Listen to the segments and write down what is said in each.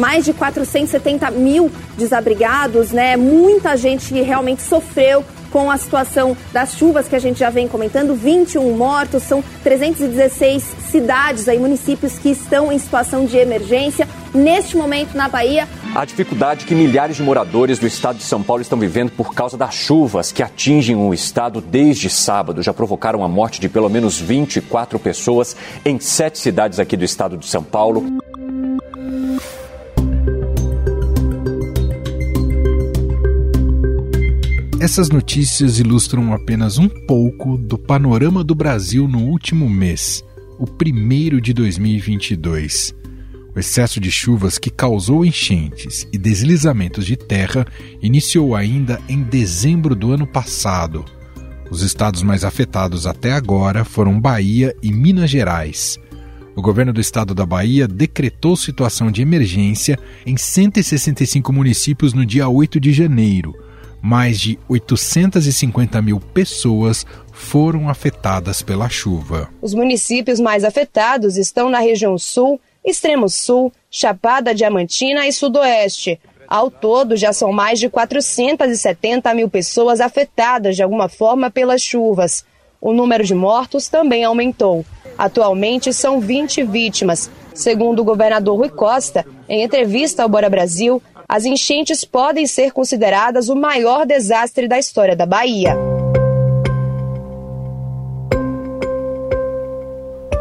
mais de 470 mil desabrigados, né? Muita gente realmente sofreu com a situação das chuvas que a gente já vem comentando, 21 mortos, são 316 cidades aí, municípios que estão em situação de emergência. Neste momento na Bahia, a dificuldade que milhares de moradores do estado de São Paulo estão vivendo por causa das chuvas que atingem o estado desde sábado já provocaram a morte de pelo menos 24 pessoas em sete cidades aqui do estado de São Paulo. Essas notícias ilustram apenas um pouco do panorama do Brasil no último mês, o primeiro de 2022. O excesso de chuvas que causou enchentes e deslizamentos de terra iniciou ainda em dezembro do ano passado. Os estados mais afetados até agora foram Bahia e Minas Gerais. O governo do estado da Bahia decretou situação de emergência em 165 municípios no dia 8 de janeiro mais de 850 mil pessoas foram afetadas pela chuva. Os municípios mais afetados estão na região sul, extremo sul, Chapada Diamantina e Sudoeste. Ao todo, já são mais de 470 mil pessoas afetadas de alguma forma pelas chuvas. O número de mortos também aumentou. Atualmente são 20 vítimas. Segundo o governador Rui Costa, em entrevista ao Bora Brasil, as enchentes podem ser consideradas o maior desastre da história da Bahia.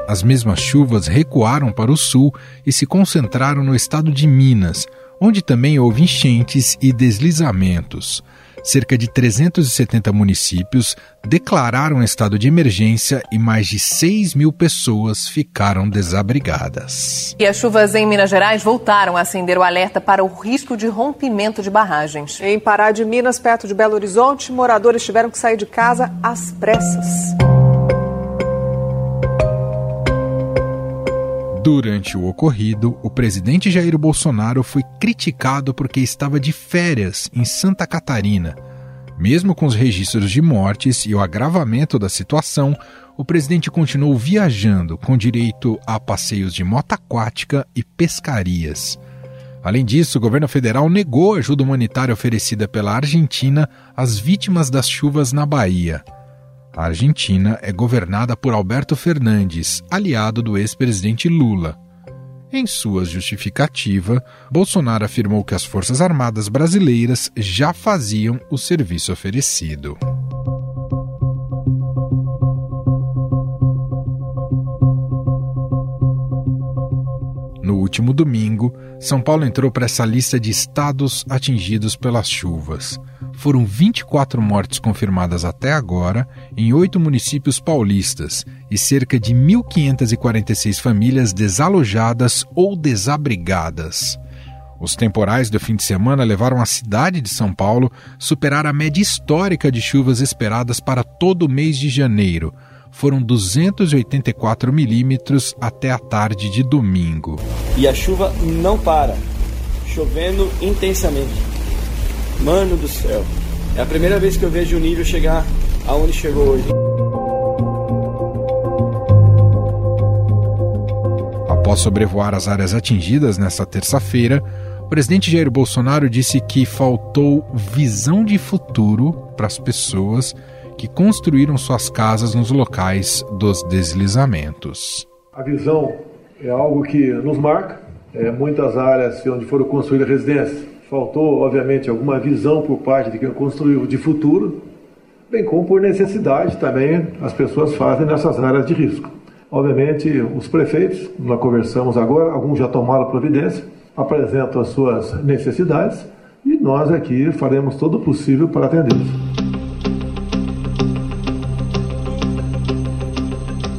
As mesmas chuvas recuaram para o sul e se concentraram no estado de Minas, onde também houve enchentes e deslizamentos cerca de 370 municípios declararam estado de emergência e mais de 6 mil pessoas ficaram desabrigadas. E as chuvas em Minas Gerais voltaram a acender o alerta para o risco de rompimento de barragens. Em Pará de Minas, perto de Belo Horizonte, moradores tiveram que sair de casa às pressas. Durante o ocorrido, o presidente Jair Bolsonaro foi criticado porque estava de férias em Santa Catarina. Mesmo com os registros de mortes e o agravamento da situação, o presidente continuou viajando com direito a passeios de moto aquática e pescarias. Além disso, o governo federal negou ajuda humanitária oferecida pela Argentina às vítimas das chuvas na Bahia. A Argentina é governada por Alberto Fernandes, aliado do ex-presidente Lula. Em sua justificativa, Bolsonaro afirmou que as Forças Armadas brasileiras já faziam o serviço oferecido. No último domingo, São Paulo entrou para essa lista de estados atingidos pelas chuvas foram 24 mortes confirmadas até agora em oito municípios paulistas e cerca de 1.546 famílias desalojadas ou desabrigadas. Os temporais do fim de semana levaram a cidade de São Paulo a superar a média histórica de chuvas esperadas para todo o mês de janeiro. Foram 284 milímetros até a tarde de domingo. E a chuva não para, chovendo intensamente. Mano do céu. É a primeira vez que eu vejo o nível chegar aonde chegou hoje. Após sobrevoar as áreas atingidas nesta terça-feira, o presidente Jair Bolsonaro disse que faltou visão de futuro para as pessoas que construíram suas casas nos locais dos deslizamentos. A visão é algo que nos marca. É, muitas áreas onde foram construídas residências Faltou, obviamente, alguma visão por parte de quem construiu de futuro, bem como por necessidade também as pessoas fazem nessas áreas de risco. Obviamente, os prefeitos, nós conversamos agora, alguns já tomaram providência, apresentam as suas necessidades e nós aqui faremos todo o possível para atendê-los.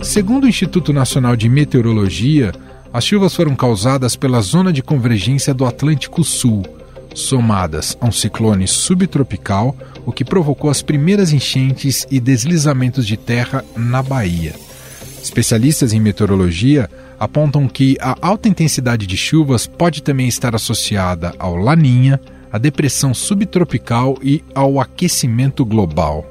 Segundo o Instituto Nacional de Meteorologia, as chuvas foram causadas pela zona de convergência do Atlântico Sul, somadas a um ciclone subtropical, o que provocou as primeiras enchentes e deslizamentos de terra na Bahia. Especialistas em meteorologia apontam que a alta intensidade de chuvas pode também estar associada ao Laninha, à depressão subtropical e ao aquecimento global.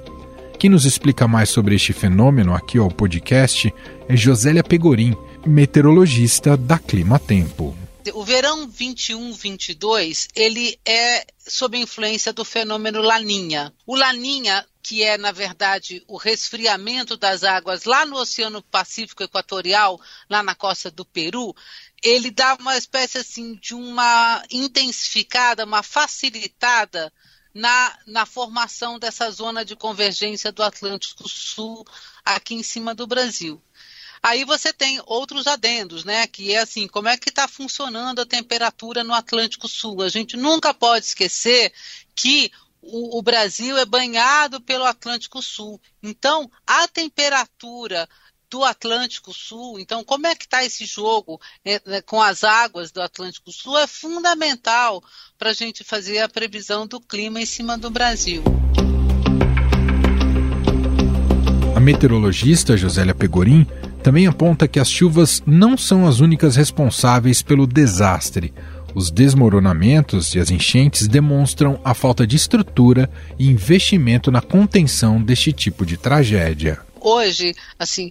Quem nos explica mais sobre este fenômeno aqui ao podcast é Josélia Pegorim, meteorologista da Clima Tempo o verão 21-22 ele é sob a influência do fenômeno Laninha. O Laninha que é, na verdade, o resfriamento das águas lá no Oceano Pacífico Equatorial, lá na costa do Peru, ele dá uma espécie assim de uma intensificada, uma facilitada na, na formação dessa zona de convergência do Atlântico Sul aqui em cima do Brasil. Aí você tem outros adendos, né? Que é assim, como é que está funcionando a temperatura no Atlântico Sul? A gente nunca pode esquecer que o, o Brasil é banhado pelo Atlântico Sul. Então, a temperatura do Atlântico Sul. Então, como é que está esse jogo né, com as águas do Atlântico Sul é fundamental para a gente fazer a previsão do clima em cima do Brasil. A meteorologista Josélia Pegorim também aponta que as chuvas não são as únicas responsáveis pelo desastre. Os desmoronamentos e as enchentes demonstram a falta de estrutura e investimento na contenção deste tipo de tragédia. Hoje, assim,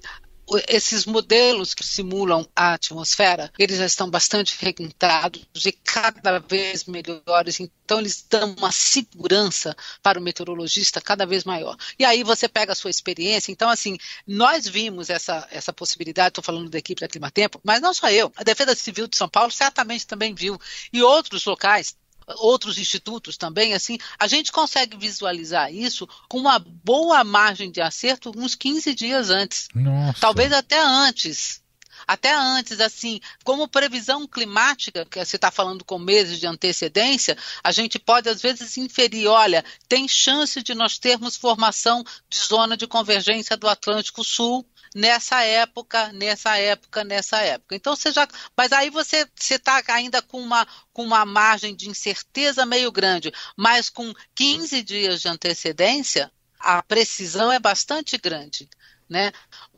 esses modelos que simulam a atmosfera, eles já estão bastante requintados e cada vez melhores. Então, eles dão uma segurança para o meteorologista cada vez maior. E aí você pega a sua experiência. Então, assim, nós vimos essa, essa possibilidade, estou falando da equipe da Climatempo, mas não só eu. A Defesa Civil de São Paulo certamente também viu. E outros locais outros institutos também, assim, a gente consegue visualizar isso com uma boa margem de acerto uns 15 dias antes. Nossa. Talvez até antes. Até antes, assim, como previsão climática, que você está falando com meses de antecedência, a gente pode às vezes inferir, olha, tem chance de nós termos formação de zona de convergência do Atlântico Sul nessa época, nessa época, nessa época. Então você já, mas aí você está ainda com uma, com uma margem de incerteza meio grande, mas com 15 dias de antecedência, a precisão é bastante grande. Né?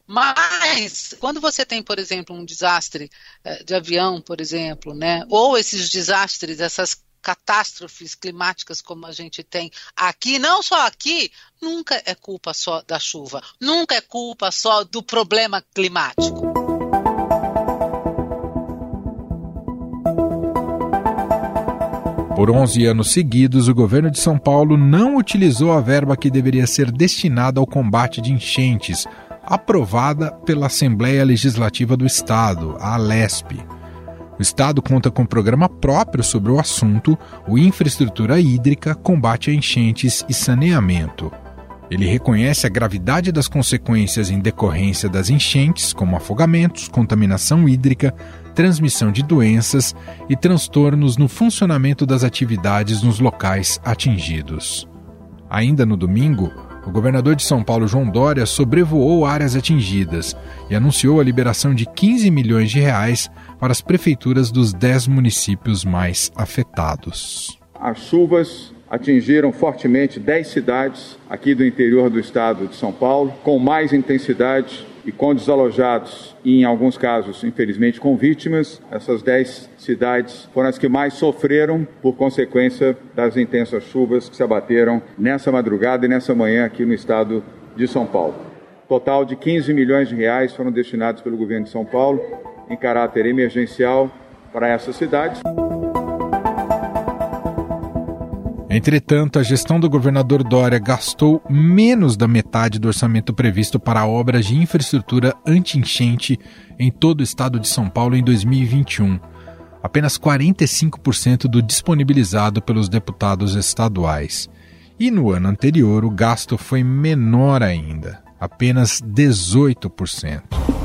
Mas, quando você tem, por exemplo, um desastre eh, de avião, por exemplo, né, ou esses desastres, essas catástrofes climáticas como a gente tem aqui, não só aqui, nunca é culpa só da chuva, nunca é culpa só do problema climático. Por 11 anos seguidos, o governo de São Paulo não utilizou a verba que deveria ser destinada ao combate de enchentes, aprovada pela Assembleia Legislativa do Estado, a Alesp. O Estado conta com programa próprio sobre o assunto, o Infraestrutura Hídrica, Combate a Enchentes e Saneamento. Ele reconhece a gravidade das consequências em decorrência das enchentes, como afogamentos, contaminação hídrica, transmissão de doenças e transtornos no funcionamento das atividades nos locais atingidos. Ainda no domingo, o governador de São Paulo, João Dória, sobrevoou áreas atingidas e anunciou a liberação de 15 milhões de reais para as prefeituras dos 10 municípios mais afetados. As chuvas atingiram fortemente 10 cidades aqui do interior do estado de São Paulo, com mais intensidade e com desalojados e, em alguns casos, infelizmente, com vítimas. Essas 10 cidades foram as que mais sofreram por consequência das intensas chuvas que se abateram nessa madrugada e nessa manhã aqui no estado de São Paulo. Total de 15 milhões de reais foram destinados pelo governo de São Paulo em caráter emergencial para essas cidades. Entretanto, a gestão do governador Dória gastou menos da metade do orçamento previsto para obras de infraestrutura anti-enchente em todo o estado de São Paulo em 2021. Apenas 45% do disponibilizado pelos deputados estaduais. E no ano anterior, o gasto foi menor ainda, apenas 18%.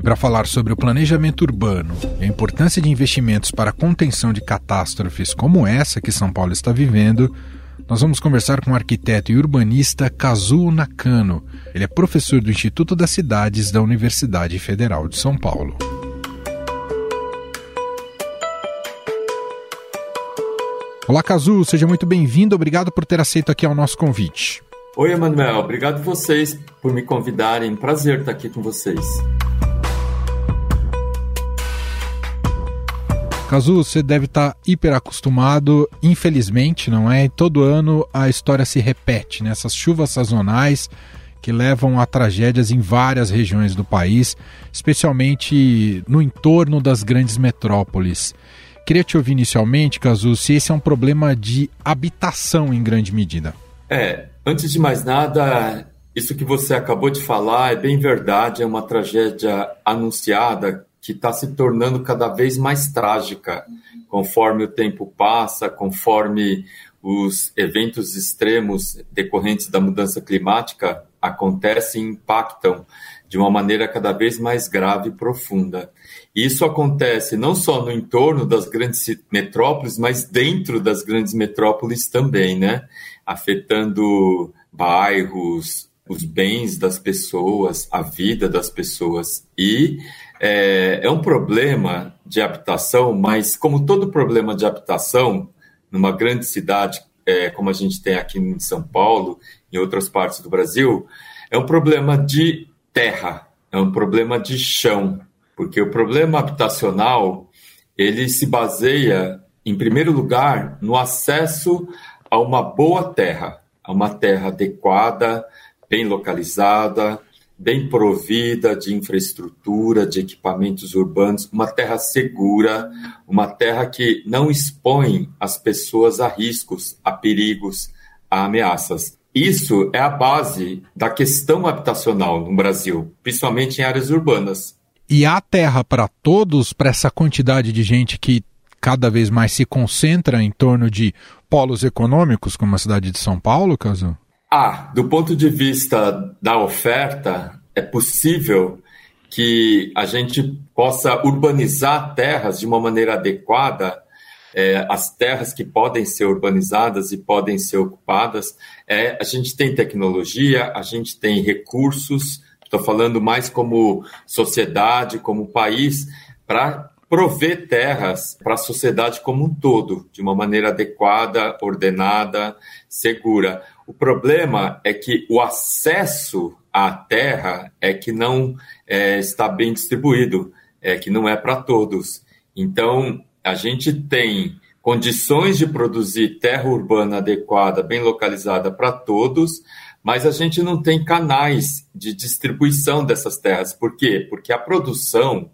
E para falar sobre o planejamento urbano e a importância de investimentos para a contenção de catástrofes como essa que São Paulo está vivendo, nós vamos conversar com o arquiteto e urbanista Kazuo Nakano. Ele é professor do Instituto das Cidades da Universidade Federal de São Paulo. Olá, Kazuo, seja muito bem-vindo. Obrigado por ter aceito aqui ao nosso convite. Oi, Emanuel. Obrigado vocês por me convidarem. Prazer estar aqui com vocês. Cazu, você deve estar tá hiper acostumado, infelizmente, não é? Todo ano a história se repete, né? Essas chuvas sazonais que levam a tragédias em várias regiões do país, especialmente no entorno das grandes metrópoles. Queria te ouvir inicialmente, Cazu, se esse é um problema de habitação em grande medida. É, antes de mais nada, isso que você acabou de falar é bem verdade, é uma tragédia anunciada que está se tornando cada vez mais trágica conforme o tempo passa, conforme os eventos extremos decorrentes da mudança climática acontecem e impactam de uma maneira cada vez mais grave e profunda. Isso acontece não só no entorno das grandes metrópoles, mas dentro das grandes metrópoles também, né? Afetando bairros, os bens das pessoas, a vida das pessoas. E é, é um problema de habitação, mas como todo problema de habitação, numa grande cidade é, como a gente tem aqui em São Paulo, em outras partes do Brasil, é um problema de terra, é um problema de chão, porque o problema habitacional ele se baseia, em primeiro lugar, no acesso a uma boa terra, a uma terra adequada, bem localizada, bem provida de infraestrutura, de equipamentos urbanos, uma terra segura, uma terra que não expõe as pessoas a riscos, a perigos, a ameaças. Isso é a base da questão habitacional no Brasil, principalmente em áreas urbanas. E há terra para todos, para essa quantidade de gente que cada vez mais se concentra em torno de polos econômicos, como a cidade de São Paulo, caso? Ah, do ponto de vista da oferta, é possível que a gente possa urbanizar terras de uma maneira adequada. É, as terras que podem ser urbanizadas e podem ser ocupadas, é, a gente tem tecnologia, a gente tem recursos, estou falando mais como sociedade, como país, para prover terras para a sociedade como um todo, de uma maneira adequada, ordenada, segura. O problema é que o acesso à terra é que não é, está bem distribuído, é que não é para todos. Então, a gente tem condições de produzir terra urbana adequada, bem localizada para todos, mas a gente não tem canais de distribuição dessas terras. Por quê? Porque a produção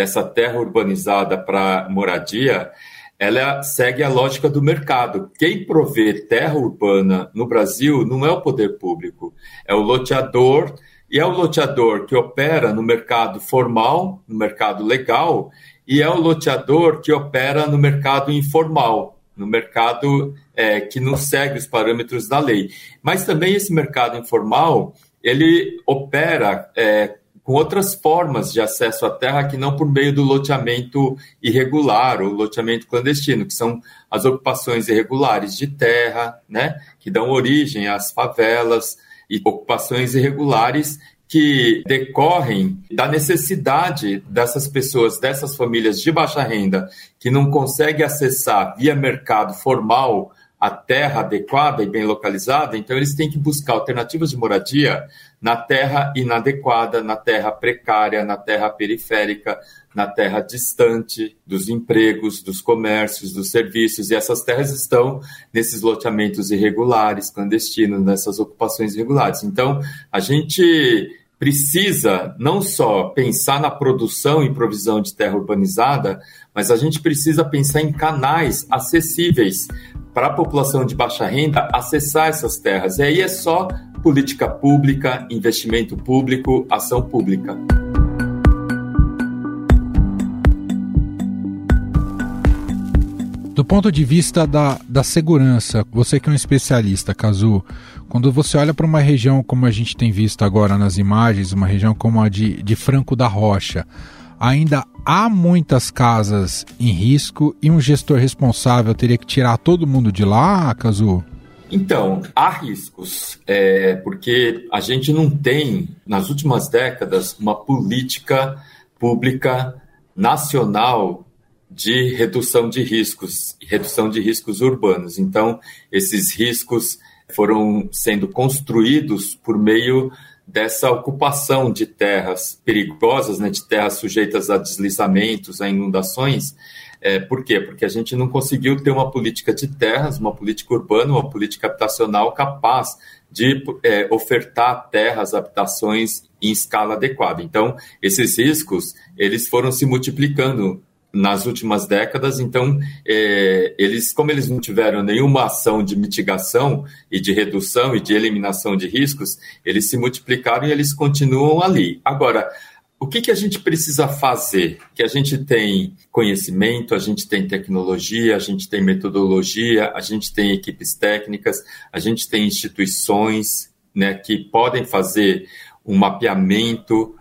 dessa terra urbanizada para moradia ela segue a lógica do mercado. Quem provê terra urbana no Brasil não é o poder público, é o loteador, e é o loteador que opera no mercado formal, no mercado legal, e é o loteador que opera no mercado informal, no mercado é, que não segue os parâmetros da lei. Mas também esse mercado informal, ele opera é, com outras formas de acesso à terra que não por meio do loteamento irregular ou loteamento clandestino, que são as ocupações irregulares de terra, né, que dão origem às favelas e ocupações irregulares que decorrem da necessidade dessas pessoas, dessas famílias de baixa renda, que não conseguem acessar via mercado formal a terra adequada e bem localizada, então eles têm que buscar alternativas de moradia na terra inadequada, na terra precária, na terra periférica, na terra distante dos empregos, dos comércios, dos serviços, e essas terras estão nesses loteamentos irregulares, clandestinos, nessas ocupações irregulares. Então, a gente precisa não só pensar na produção e provisão de terra urbanizada, mas a gente precisa pensar em canais acessíveis para a população de baixa renda acessar essas terras. E aí é só política pública, investimento público, ação pública. Do ponto de vista da, da segurança, você que é um especialista, Cazu, quando você olha para uma região como a gente tem visto agora nas imagens, uma região como a de, de Franco da Rocha, ainda há muitas casas em risco e um gestor responsável teria que tirar todo mundo de lá, Cazu? Então, há riscos, é, porque a gente não tem, nas últimas décadas, uma política pública nacional de redução de riscos, redução de riscos urbanos. Então, esses riscos foram sendo construídos por meio dessa ocupação de terras perigosas, né, de terras sujeitas a deslizamentos, a inundações. É, por quê? Porque a gente não conseguiu ter uma política de terras, uma política urbana, uma política habitacional capaz de é, ofertar terras, habitações em escala adequada. Então, esses riscos, eles foram se multiplicando nas últimas décadas, então é, eles, como eles não tiveram nenhuma ação de mitigação e de redução e de eliminação de riscos, eles se multiplicaram e eles continuam ali. Agora, o que, que a gente precisa fazer? Que a gente tem conhecimento, a gente tem tecnologia, a gente tem metodologia, a gente tem equipes técnicas, a gente tem instituições né, que podem fazer um mapeamento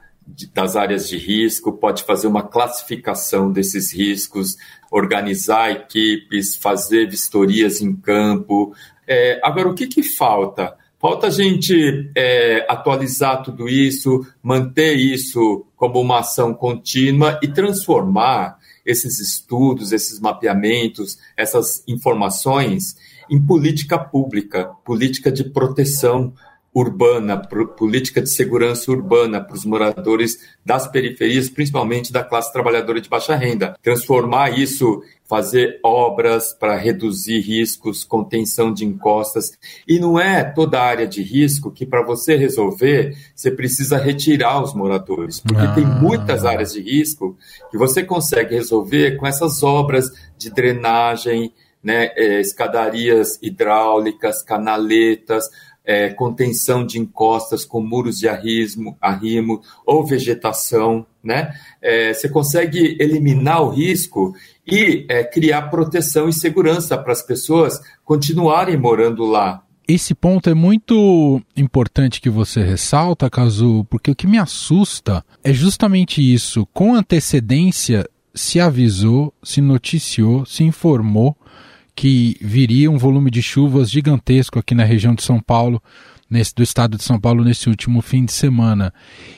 das áreas de risco, pode fazer uma classificação desses riscos, organizar equipes, fazer vistorias em campo. É, agora, o que, que falta? Falta a gente é, atualizar tudo isso, manter isso como uma ação contínua e transformar esses estudos, esses mapeamentos, essas informações em política pública, política de proteção urbana, política de segurança urbana para os moradores das periferias, principalmente da classe trabalhadora de baixa renda. Transformar isso, fazer obras para reduzir riscos, contenção de encostas. E não é toda área de risco que, para você resolver, você precisa retirar os moradores, porque ah. tem muitas áreas de risco que você consegue resolver com essas obras de drenagem, né, é, escadarias hidráulicas, canaletas é, contenção de encostas com muros de arrismo, arrimo ou vegetação, né? É, você consegue eliminar o risco e é, criar proteção e segurança para as pessoas continuarem morando lá. Esse ponto é muito importante que você ressalta, Cazu, porque o que me assusta é justamente isso. Com antecedência, se avisou, se noticiou, se informou que viria um volume de chuvas gigantesco aqui na região de São Paulo, nesse, do estado de São Paulo, nesse último fim de semana.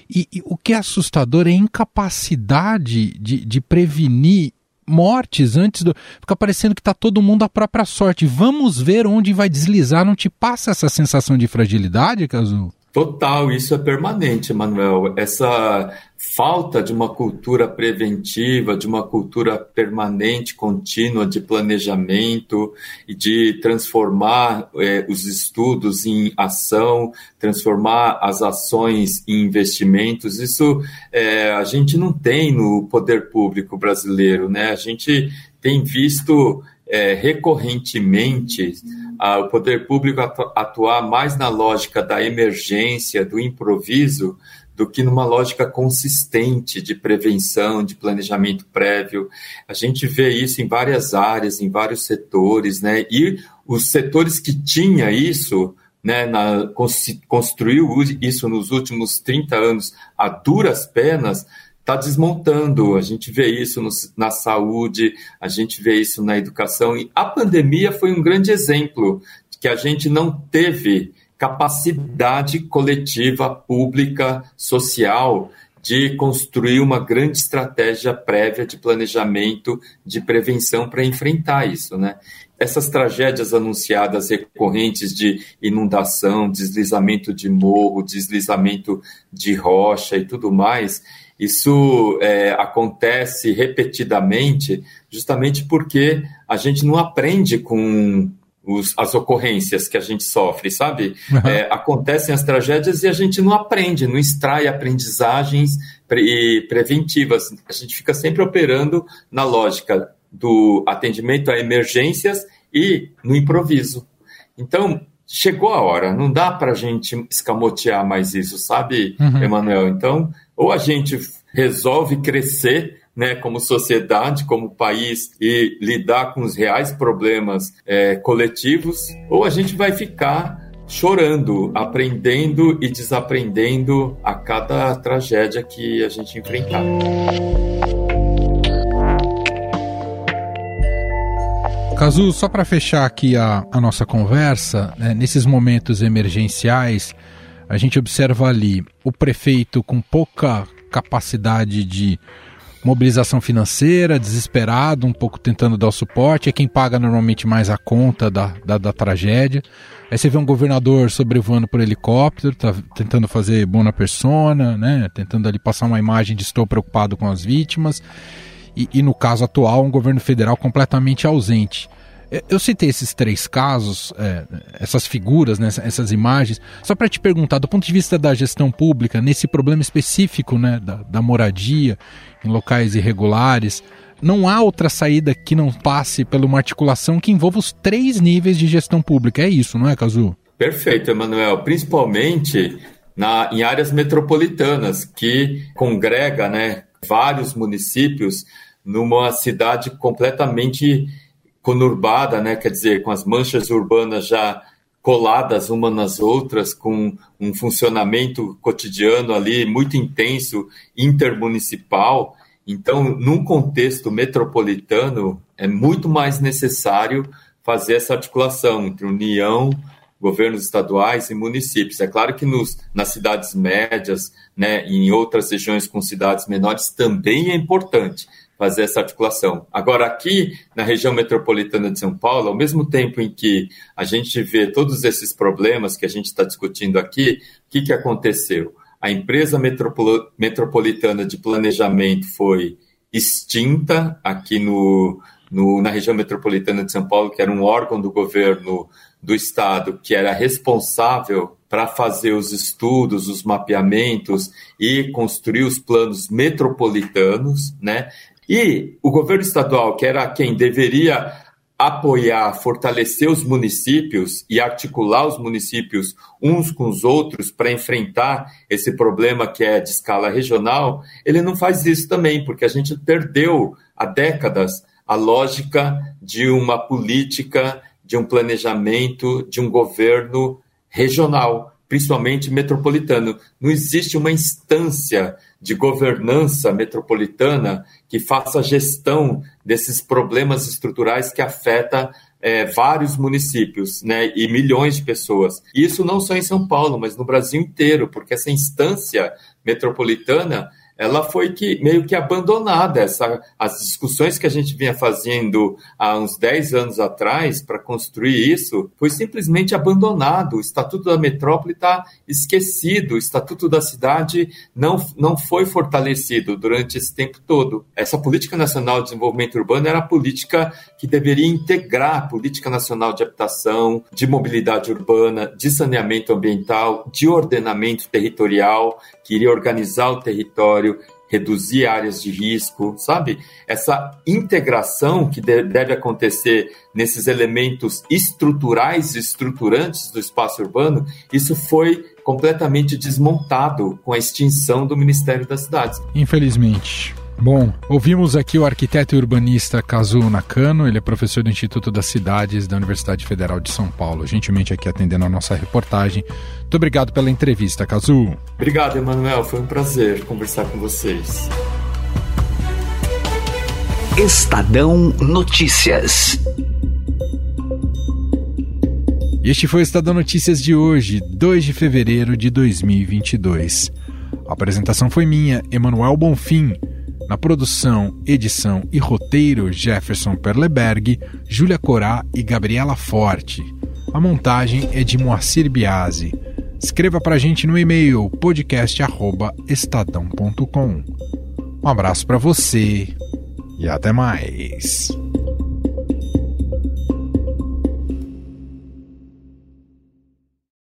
E, e o que é assustador é a incapacidade de, de prevenir mortes antes do. Fica parecendo que está todo mundo à própria sorte. Vamos ver onde vai deslizar. Não te passa essa sensação de fragilidade, Cazu? Total, isso é permanente, Manuel. Essa falta de uma cultura preventiva, de uma cultura permanente, contínua de planejamento e de transformar é, os estudos em ação, transformar as ações em investimentos, isso é, a gente não tem no poder público brasileiro, né? A gente tem visto é, recorrentemente o poder público atuar mais na lógica da emergência, do improviso, do que numa lógica consistente de prevenção, de planejamento prévio. A gente vê isso em várias áreas, em vários setores, né? E os setores que tinha isso, né, na, construiu isso nos últimos 30 anos a duras penas, está desmontando. A gente vê isso no, na saúde, a gente vê isso na educação. E a pandemia foi um grande exemplo de que a gente não teve capacidade coletiva, pública, social, de construir uma grande estratégia prévia de planejamento, de prevenção para enfrentar isso, né? Essas tragédias anunciadas recorrentes de inundação, deslizamento de morro, deslizamento de rocha e tudo mais, isso é, acontece repetidamente justamente porque a gente não aprende com os, as ocorrências que a gente sofre, sabe? Uhum. É, acontecem as tragédias e a gente não aprende, não extrai aprendizagens pre preventivas. A gente fica sempre operando na lógica do atendimento a emergências e no improviso. Então, chegou a hora, não dá para a gente escamotear mais isso, sabe, uhum. Emanuel? Então, ou a gente resolve crescer né, como sociedade, como país e lidar com os reais problemas é, coletivos, ou a gente vai ficar chorando, aprendendo e desaprendendo a cada tragédia que a gente enfrentar. Cazu, só para fechar aqui a, a nossa conversa, né, nesses momentos emergenciais, a gente observa ali o prefeito com pouca capacidade de mobilização financeira, desesperado, um pouco tentando dar o suporte, é quem paga normalmente mais a conta da, da, da tragédia. Aí você vê um governador sobrevoando por helicóptero, tá tentando fazer bona persona, né? Tentando ali passar uma imagem de estou preocupado com as vítimas. E, e no caso atual, um governo federal completamente ausente. Eu citei esses três casos, é, essas figuras, né, essas imagens, só para te perguntar, do ponto de vista da gestão pública, nesse problema específico né, da, da moradia em locais irregulares, não há outra saída que não passe por uma articulação que envolva os três níveis de gestão pública. É isso, não é, Cazu? Perfeito, Emanuel. Principalmente na, em áreas metropolitanas, que congrega né, vários municípios numa cidade completamente conurbada, né? quer dizer, com as manchas urbanas já coladas umas nas outras, com um funcionamento cotidiano ali muito intenso, intermunicipal. Então, num contexto metropolitano, é muito mais necessário fazer essa articulação entre União, governos estaduais e municípios. É claro que nos, nas cidades médias, né, em outras regiões com cidades menores, também é importante fazer essa articulação. Agora, aqui na região metropolitana de São Paulo, ao mesmo tempo em que a gente vê todos esses problemas que a gente está discutindo aqui, o que, que aconteceu? A empresa metropolitana de planejamento foi extinta aqui no, no, na região metropolitana de São Paulo, que era um órgão do governo do estado que era responsável para fazer os estudos, os mapeamentos e construir os planos metropolitanos, né? E o governo estadual, que era quem deveria apoiar, fortalecer os municípios e articular os municípios uns com os outros para enfrentar esse problema que é de escala regional, ele não faz isso também, porque a gente perdeu há décadas a lógica de uma política, de um planejamento, de um governo regional, principalmente metropolitano. Não existe uma instância de governança metropolitana que faça gestão desses problemas estruturais que afetam é, vários municípios né, e milhões de pessoas. Isso não só em São Paulo, mas no Brasil inteiro, porque essa instância metropolitana ela foi que meio que abandonada. Essa, as discussões que a gente vinha fazendo há uns 10 anos atrás para construir isso foi simplesmente abandonado. O Estatuto da Metrópole está esquecido, o Estatuto da Cidade não, não foi fortalecido durante esse tempo todo. Essa Política Nacional de Desenvolvimento Urbano era a política que deveria integrar a Política Nacional de Habitação, de Mobilidade Urbana, de Saneamento Ambiental, de Ordenamento Territorial, que iria organizar o território, reduzir áreas de risco, sabe? Essa integração que deve acontecer nesses elementos estruturais e estruturantes do espaço urbano, isso foi completamente desmontado com a extinção do Ministério das Cidades. Infelizmente. Bom, ouvimos aqui o arquiteto e urbanista Kazuo Nakano, ele é professor do Instituto das Cidades da Universidade Federal de São Paulo, gentilmente aqui atendendo a nossa reportagem. Muito obrigado pela entrevista, Kazuo. Obrigado, Emanuel, foi um prazer conversar com vocês. Estadão Notícias. Este foi o Estadão Notícias de hoje, 2 de fevereiro de 2022. A apresentação foi minha, Emanuel Bonfim. Na produção, edição e roteiro, Jefferson Perleberg, Júlia Corá e Gabriela Forte. A montagem é de Moacir Biasi. Escreva para a gente no e-mail podcast@estadão.com. Um abraço para você e até mais.